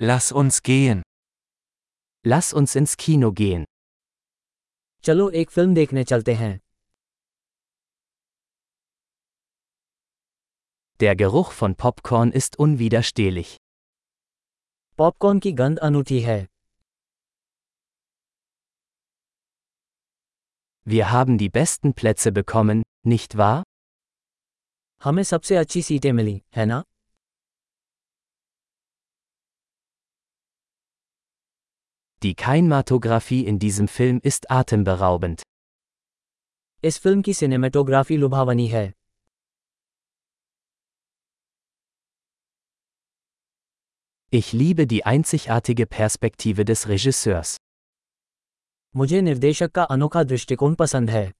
Lass uns gehen. Lass uns ins Kino gehen. चलो एक फिल्म देखने चलते हैं Der Geruch von Popcorn ist unwiderstehlich. Popcorn की गंध अनूठी है Wir haben die besten Plätze bekommen, nicht wahr? हमें सबसे अच्छी सीटें मिली है ना Die Kinematographie in diesem Film ist atemberaubend. इस फिल्म की सिनेमेटोग्राफी लुभावनी है Ich liebe die einzigartige Perspektive des Regisseurs. मुझे निर्देशक का अनोखा दृष्टिकोण पसंद है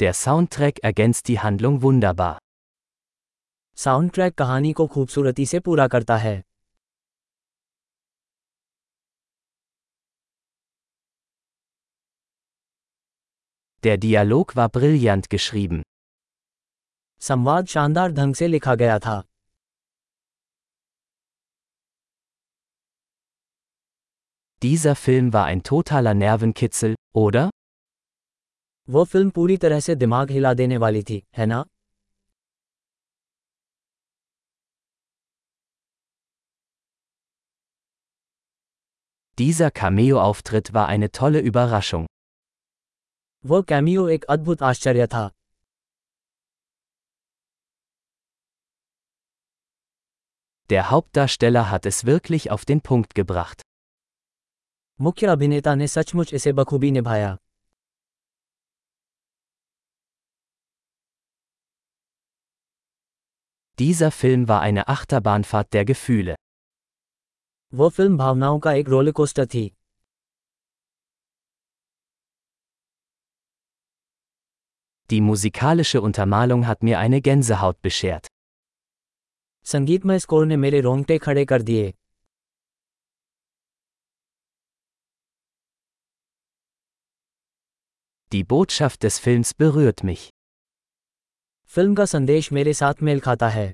Der Soundtrack ergänzt die Handlung wunderbar. Soundtrack कहानी को खूबसूरती से पूरा करता है Der Dialog war brillant geschrieben. संवाद शानदार ढंग से लिखा गया था Dieser Film war ein totaler Nervenkitzel, oder? वो फ़िल्म पूरी तरह से दिमाग हिला देने वाली थी है ना Dieser Cameo-Auftritt war eine tolle Überraschung. वो कैमियो एक अद्भुत आश्चर्य था Der Hauptdarsteller hat es wirklich auf den Punkt gebracht. मुख्य अभिनेता ने सचमुच इसे बखूबी निभाया Dieser Film war eine Achterbahnfahrt der Gefühle. वो फिल्म भावनाओं का एक रोलकोस्टर थी Die musikalische Untermalung hat mir eine Gänsehaut beschert. संगीतमय स्कोर ने मेरे रोंगटे खड़े कर दिए Die Botschaft des Films berührt mich. Film का संदेश मेरे साथ मेल खाता है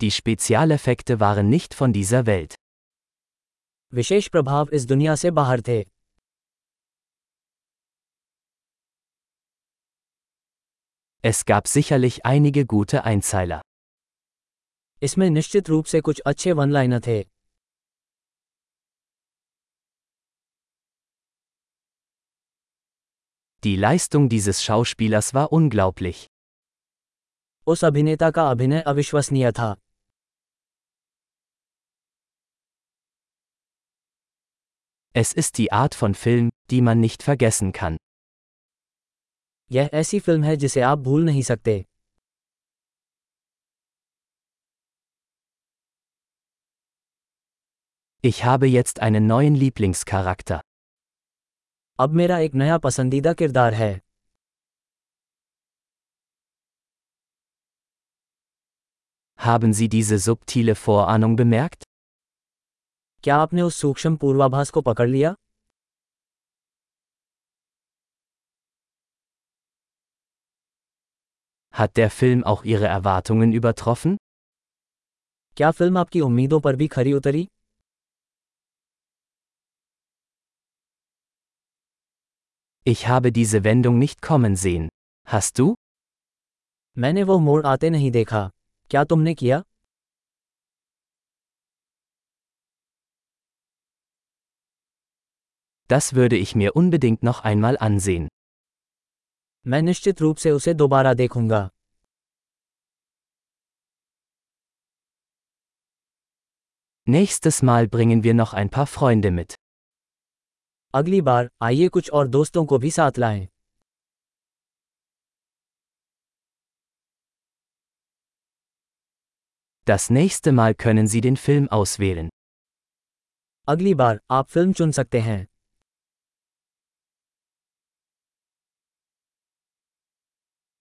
Die Spezialeffekte waren nicht von dieser Welt. विशेष प्रभाव इस दुनिया से बाहर थे Es gab sicherlich einige gute Einzeiler. इसमें निश्चित रूप से कुछ अच्छे वन लाइनर थे Die Leistung dieses Schauspielers war unglaublich. उस अभिनेता का अभिनय अविश्वसनीय था Es ist die Art von Film, die man nicht vergessen kann. यह ऐसी फिल्म है जिसे आप भूल नहीं सकते Ich habe jetzt einen neuen Lieblingscharakter. अब मेरा एक नया पसंदीदा किरदार है Haben Sie diese subtile Vorahnung bemerkt? क्या आपने उस सूक्ष्म पूर्वाभास को पकड़ लिया Hat der Film auch Ihre Erwartungen übertroffen? क्या फिल्म आपकी उम्मीदों पर भी खरी उतरी Ich habe diese Wendung nicht kommen sehen. Hast du? मैंने वो मोड़ आते नहीं देखा क्या तुमने किया Das würde ich mir unbedingt noch einmal ansehen. मैं निश्चित रूप से उसे दोबारा देखूंगा Nächstes Mal bringen wir noch ein paar Freunde mit. अगली बार आइए कुछ और दोस्तों को भी साथ लाएं Das nächste Mal können Sie den Film auswählen. अगली बार आप फिल्म चुन सकते हैं